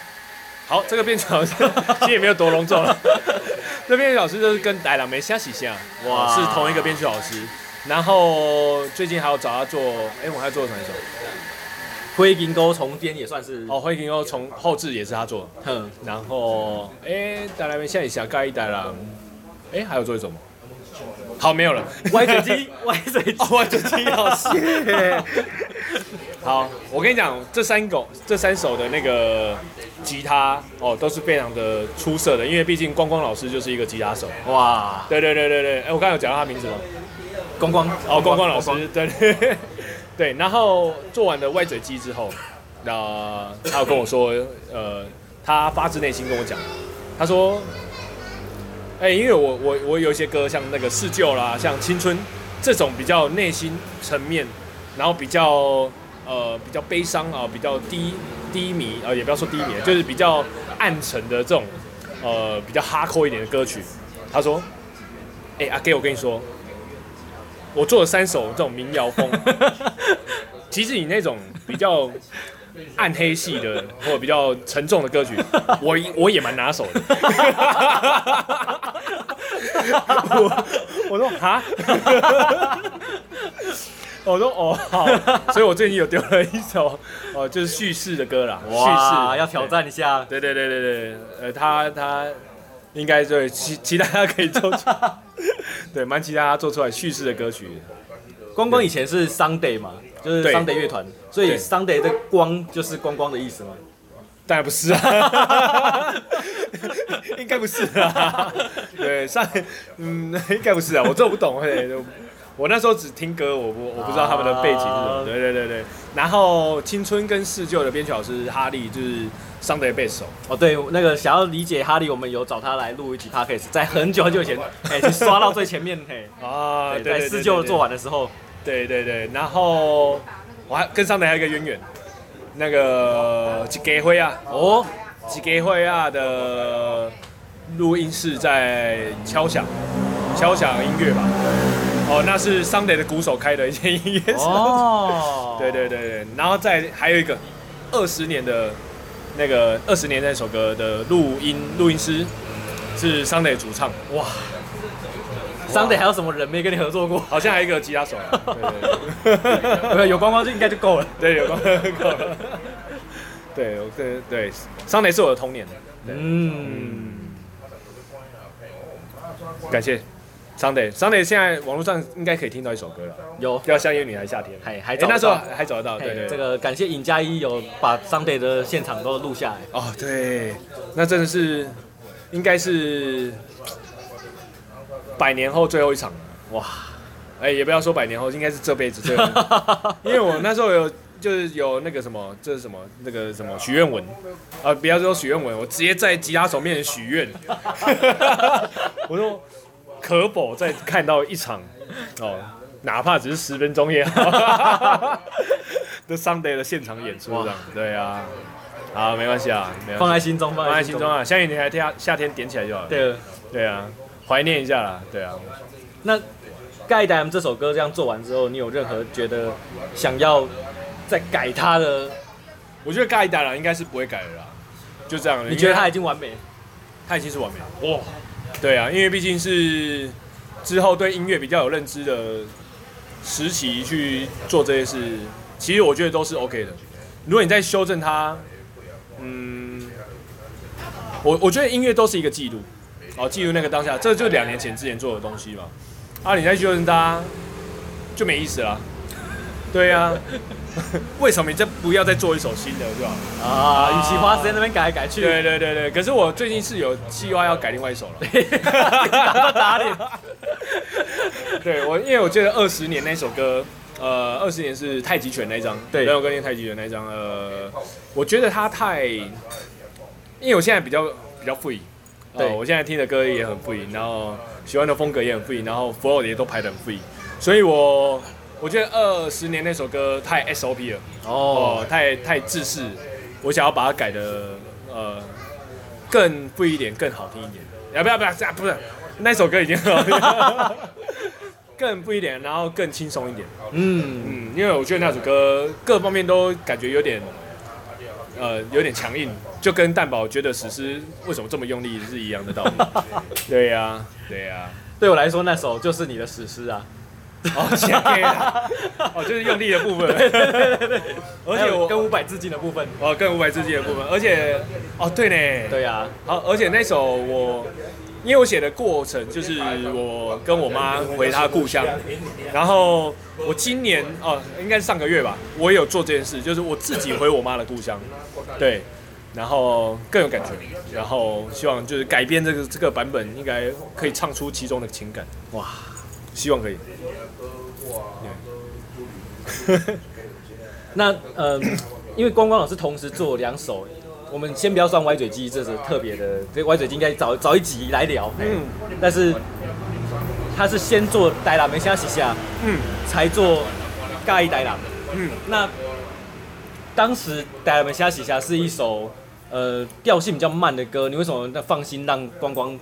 好，这个编曲老师其实也没有多隆重了。这编曲老师就是跟戴郎梅相喜相，哇，是同一个编曲老师。然后最近还有找他做，哎，我还要做哪一首？灰银钩重编也算是哦，灰银钩重后置也是他做的。哼，然后哎，戴郎梅相喜相盖一戴郎，哎，还有做一首吗？好，没有了。歪嘴鸡，[LAUGHS] 歪嘴鸡，歪嘴鸡，好谢。[LAUGHS] 好，我跟你讲，这三首这三首的那个吉他哦，都是非常的出色的，因为毕竟光光老师就是一个吉他手。哇，对对对对对，哎，我刚刚有讲到他名字吗？光光，哦，光光老师，对对 [LAUGHS] 对。然后做完了歪嘴鸡之后，那他有跟我说，呃，他发自内心跟我讲，他说，哎、欸，因为我我我有一些歌，像那个四旧啦，像青春这种比较内心层面，然后比较呃比较悲伤啊，比较低低迷啊，也不要说低迷，就是比较暗沉的这种呃比较哈扣一点的歌曲。他说，哎、欸，阿 Gay，我跟你说，我做了三首这种民谣风，[LAUGHS] 其实你那种比较。暗黑系的或者比较沉重的歌曲，[LAUGHS] 我我也蛮拿手的。[LAUGHS] 我我说哈，我说哦好，所以我最近有丢了一首哦，就是叙事的歌啦。叙事要挑战一下。对对对对对，呃，他他应该对期期待他可以做出，[LAUGHS] 对，蛮期待他做出来叙事的歌曲。光光以前是 Sunday 嘛。就是 Sunday 乐团，所以 Sunday 的光就是光光的意思吗？当然不是啊，[LAUGHS] 应该不是啊。[LAUGHS] 对，上嗯，应该不是啊，我这不懂嘿。我那时候只听歌，我不我不知道他们的背景是什么。对对对对。然后青春跟四旧的编曲老师哈利就是 Sunday 贝斯手。哦，对，那个想要理解哈利，我们有找他来录一集 Podcast，在很久很久以前，[LAUGHS] 哎，就刷到最前面嘿。啊，在四旧做完的时候。对对对，然后我还跟上面还有一个渊源，那个吉给辉啊，哦，吉给辉啊的录音室在敲响，敲响音乐吧，哦，那是 Sunday 的鼓手开的一间音乐室，哦，[LAUGHS] 对对对对，然后再还有一个二十年的那个二十年那首歌的录音录音师是 Sunday 主唱，哇。Sunday 还有什么人没跟你合作过？好像还有一个吉他手，对对对，有光光就应该就够了。对，有光光就够了。对，对对，Sunday 是我的童年。嗯。感谢 Sunday，Sunday 现在网络上应该可以听到一首歌了。有，叫《像一个女孩夏天》。还还那时候还找得到。对对。这个感谢尹佳一有把 Sunday 的现场都录下来。哦，对，那真的是应该是。百年后最后一场，哇！哎、欸，也不要说百年后，应该是这辈子最后一场。[LAUGHS] 因为我那时候有，就是有那个什么，这是什么？那个什么许愿文啊？不要说许愿文，我直接在吉他手面前许愿。[LAUGHS] [LAUGHS] 我说可否再看到一场 [LAUGHS] 哦，哪怕只是十分钟也好。[LAUGHS] The Sunday 的现场演出这样，对啊，好，没关系啊，放在心中，放在心中啊。相信你还天夏天点起来就好了。对，对啊。怀念一下啦，对啊。那《盖达》这首歌这样做完之后，你有任何觉得想要再改它的？我觉得《盖达》啦应该是不会改的啦，就这样。你觉得它已经完美？它已经是完美了。哇，对啊，因为毕竟是之后对音乐比较有认知的时期去做这些事，其实我觉得都是 OK 的。如果你在修正它，嗯，我我觉得音乐都是一个记录。哦，记录那个当下，这就两年前之前做的东西嘛。啊，你再修正它，就没意思了。对呀、啊，[LAUGHS] 为什么你这不要再做一首新的，对吧？啊，与其花时间那边改来改去。对对对对，可是我最近是有计划要改另外一首了。[LAUGHS] 打脸。[LAUGHS] 对我，因为我觉得二十年那首歌，呃，二十年是太极拳那一张，对，没有跟念太极拳那一张，呃，我觉得它太，因为我现在比较比较 free。对，我现在听的歌也很 free，然后喜欢的风格也很 free，然后 flow 也都排得很 free，所以我我觉得二十年那首歌太 SOP 了，哦，太太制式，我想要把它改的呃更 free 一点，更好听一点。要不要不要这样？不是，那首歌已经很好听了，[LAUGHS] 更 free 一点，然后更轻松一点。嗯嗯，因为我觉得那首歌各方面都感觉有点。呃，有点强硬，就跟蛋宝觉得史诗为什么这么用力是一样的道理。[LAUGHS] 对呀、啊，对呀、啊，对我来说那首就是你的史诗啊。哦，切哦，就是用力的部分。而且我跟五百致敬的部分。哦，跟五百致敬的部分，而且，哦，对呢。对呀、啊。好，而且那首我。因为我写的过程就是我跟我妈回她故乡，然后我今年哦，应该是上个月吧，我也有做这件事，就是我自己回我妈的故乡，对，然后更有感觉，然后希望就是改编这个这个版本，应该可以唱出其中的情感，哇，希望可以。[LAUGHS] 那呃，因为光光老师同时做两首。我们先不要算歪嘴鸡，这是特别的，这歪嘴鸡应该早早一集来聊。嗯，但是他是先做台南的虾西虾，嗯，才做咖喱台南。嗯，那当时台南的虾西虾是一首呃调性比较慢的歌，你为什么那放心让光光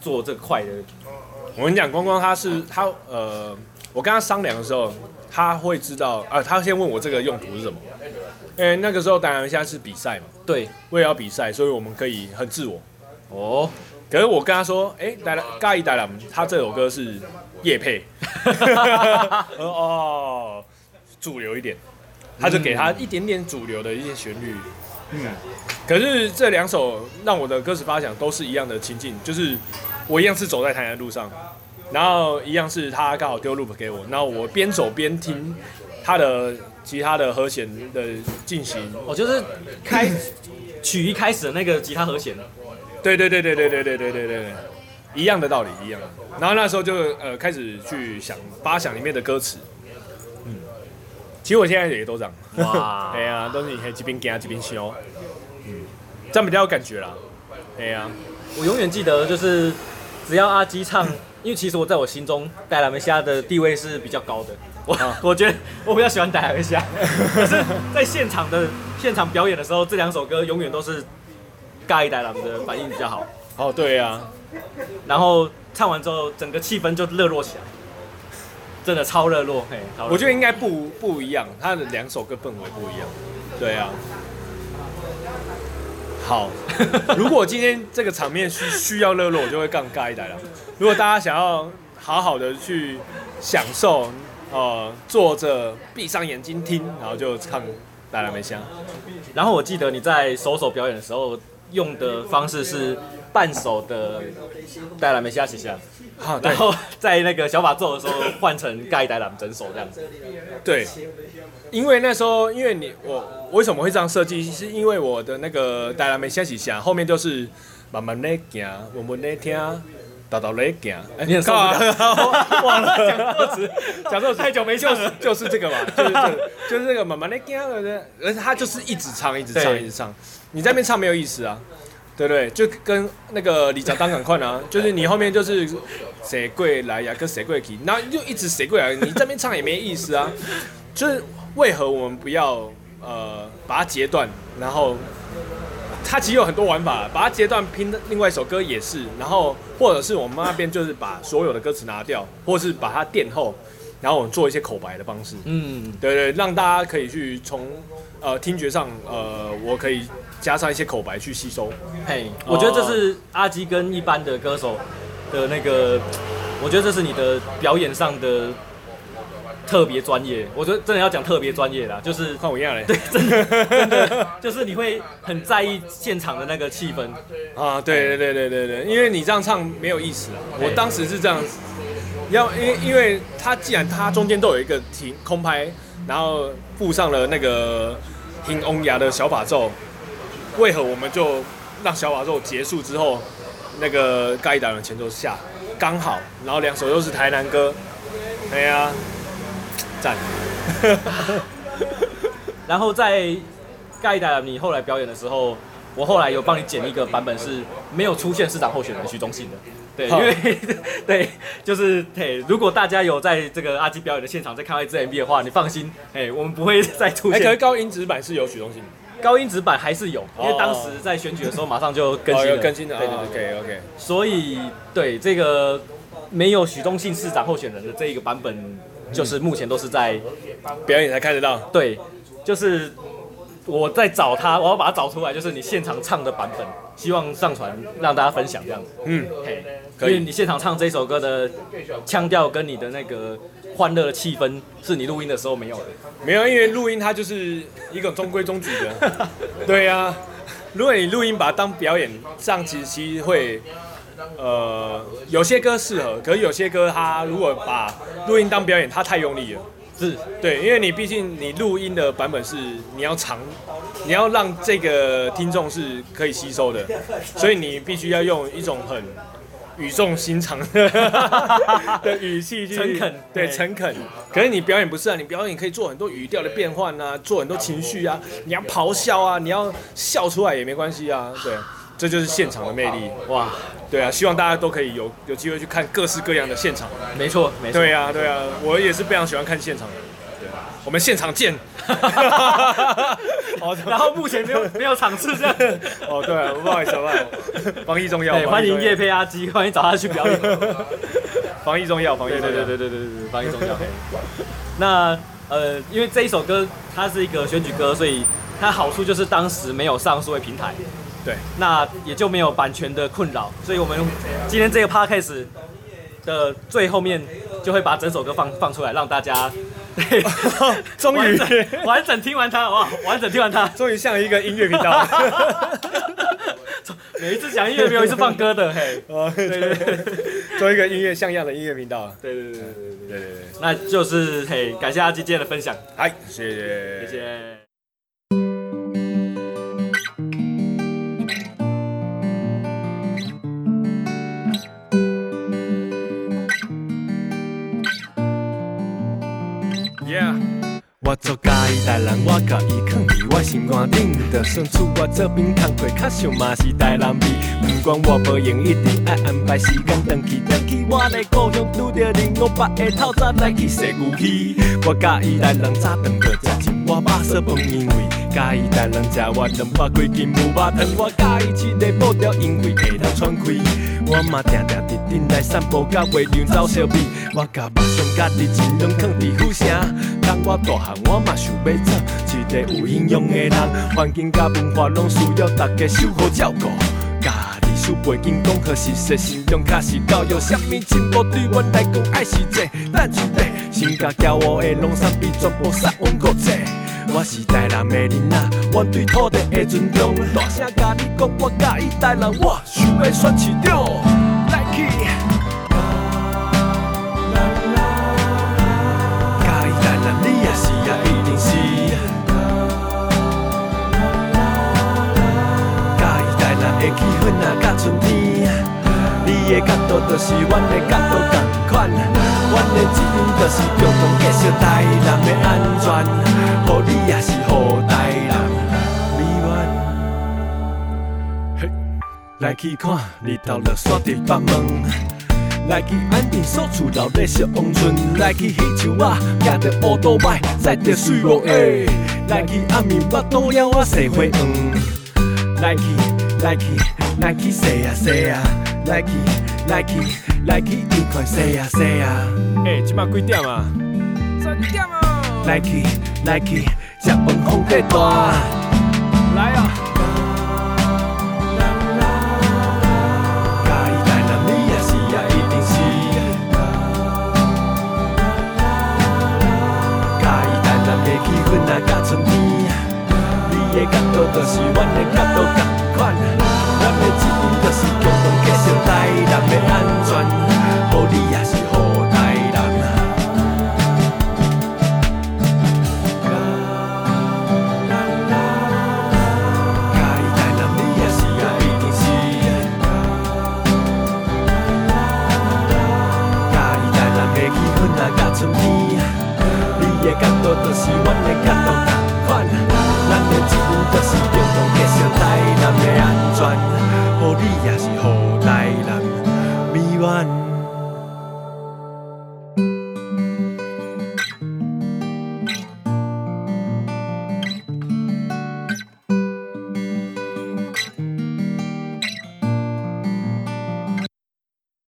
做这个快的？我跟你讲，光光他是他呃，我跟他商量的时候，他会知道啊、呃，他先问我这个用途是什么。因为那个时候当然现在是比赛嘛，对，为了要比赛，所以我们可以很自我。哦，可是我跟他说，哎、欸，带来咖喱带来，他这首歌是夜配。哦，主流一点，他就给他一点点主流的一些旋律。嗯，可是这两首让我的歌词发想都是一样的情境，就是我一样是走在台南路上，然后一样是他刚好丢 loop 给我，然后我边走边听他的。吉他的和弦的进行，哦，就是开曲一开始的那个吉他和弦，对对对对对对对对对对，一样的道理，一样的。然后那时候就呃开始去想八响里面的歌词，嗯，其实我现在也都这样，哇，哎呀，都是你可以这边加这边修，嗯，这样比较有感觉啦，哎呀，我永远记得就是只要阿基唱，[LAUGHS] 因为其实我在我心中带来们虾的地位是比较高的。我 [LAUGHS] 我觉得我比较喜欢打一下，可是在现场的 [LAUGHS] 现场表演的时候，这两首歌永远都是尬一代人的反应比较好。哦，对呀、啊，然后唱完之后，整个气氛就热络起来，真的超热络。嘿，我觉得应该不不一样，他的两首歌氛围不一样。对啊。好，[LAUGHS] 如果今天这个场面需需要热络，我就会更尬一代了。如果大家想要好好的去享受。呃，坐着闭上眼睛听，然后就唱《带来梅香》。然后我记得你在首首表演的时候用的方式是半手的《带来梅香》，写下。好，然后在那个小法奏的时候换成《盖带来》整首这样子。对，因为那时候，因为你我为什么会这样设计，是因为我的那个《带来梅香》写下后面就是慢慢的行，慢慢的听。到到雷行，哎，你很受不了，[LAUGHS] 忘了。讲歌词，讲这太久没就是，[LAUGHS] 就是这个嘛，就是这个，就是这个慢慢的行，而且他就是一直唱，一直唱，一直唱，你在那边唱没有意思啊，对不对？就跟那个李泽当赶快啊，就是你后面就是谁跪来呀，跟谁过去，然后就一直谁跪来，你这边唱也没意思啊，就是为何我们不要呃把它截断，然后。它其实有很多玩法，把它截断拼另外一首歌也是，然后或者是我们那边就是把所有的歌词拿掉，或是把它垫后，然后我们做一些口白的方式，嗯，对对，让大家可以去从呃听觉上，呃，我可以加上一些口白去吸收。嘿，我觉得这是阿基跟一般的歌手的那个，我觉得这是你的表演上的。特别专业，我觉得真的要讲特别专业啦，就是看我一样嘞。对，真的真的 [LAUGHS] 就是你会很在意现场的那个气氛啊。对对对对对对，因为你这样唱没有意思啊。我当时是这样，要因为因为他既然他中间都有一个停空拍，然后附上了那个听欧牙的小把奏，为何我们就让小把肉结束之后，那个盖达的前奏下刚好，然后两首又是台南歌，对呀。赞，[LAUGHS] 然后在盖达你后来表演的时候，我后来有帮你剪一个版本是没有出现市长候选人徐忠信的，对，因为 [LAUGHS] 对，就是对，如果大家有在这个阿基表演的现场再看到这 MV 的话，你放心，哎，我们不会再出现。可是高音质版是有许忠信，高音质版还是有，因为当时在选举的时候马上就更新了，更新了，对对对，OK OK，所以对这个没有许忠信市长候选人的这一个版本。就是目前都是在表演才看得到。对，就是我在找他，我要把它找出来，就是你现场唱的版本，希望上传让大家分享这样子。嗯，嘿，可以。因为你现场唱这首歌的腔调跟你的那个欢乐的气氛，是你录音的时候没有的。没有，因为录音它就是一个中规中矩的。[LAUGHS] 对呀、啊，如果你录音把它当表演，这样其实其实会。呃，有些歌适合，可是有些歌它如果把录音当表演，它太用力了。是对，因为你毕竟你录音的版本是你要长，你要让这个听众是可以吸收的，所以你必须要用一种很语重心长 [LAUGHS] 的语气去诚恳，对诚恳。可是你表演不是啊，你表演可以做很多语调的变换啊，做很多情绪啊，你要咆哮啊，你要笑出来也没关系啊，对，这就是现场的魅力哇。对啊，希望大家都可以有有机会去看各式各样的现场。没错，没错。对啊，对啊，我也是非常喜欢看现场的。对，我们现场见。[LAUGHS] 好，然后目前没有 [LAUGHS] 没有场次这样。哦，对啊，不好意思，不好意思，防疫重要。欢迎叶配阿基，欢迎找他去表演。防疫重要，防疫重要。对对对对对对，防疫重要。[LAUGHS] 那呃，因为这一首歌它是一个选举歌，所以它好处就是当时没有上数位平台。对，那也就没有版权的困扰，所以我们今天这个 podcast 的最后面就会把整首歌放放出来，让大家对，[LAUGHS] 终于完整,完整听完他，哇，完整听完他，[LAUGHS] 终于像一个音乐频道。[LAUGHS] 每一次讲音乐，没有一次放歌的，嘿。哦，对对，做一个音乐像样的音乐频道。对对对对对对对，那就是嘿，感谢阿基今天的分享，嗨，谢谢谢谢。我做家己代人，我甲伊囥伫我心肝顶，就算厝我做边工课，较少嘛是台南味。不管我无闲，一定爱安排时间转去转去。我来故乡拄着恁五八的透早来去洗牛皮。我甲伊代人早顿就食一碗肉色饭，因为甲伊代人食我两百块金无肉汤。我甲伊一个步调，因为会当喘气。我嘛定定伫顶来散步，甲月亮走相比。我甲目痒家己尽量囥伫府城。当我大汉，我嘛想要做一个有营养的人。环境甲文化拢需要大家守护照顾。家历史背景讲好实说，信用卡是教育，啥物进步对我来讲爱是这咱就这。性格骄傲的拢三比全部杀阮国际。我是台南的囡仔，我对土地的尊重。大声甲你讲，我甲伊台南，我想要选市长。来去。的气氛啊，甲春天，你的角度就是阮的角度同款，阮的责任就是共同建设台南的安全，予你也是予台南美满。嘿，来去看日头落山伫北门，来去安定所处老的小王村，来去彼树仔行着乌多摆，载着水路诶，来去暗暝巴肚枵我洗花黄，来去。来去，来去，谁呀谁呀？来去，来去来去，又看西啊西啊。哎、即摆几点啊？三点哦。来去来去，食饭风过大。来啊！甲春天，你的角度就是阮的角度。低，但要安全，无你也是好大人啊。春天，你的角度就是阮的角度同款，咱的一面就是共同继续台南的安。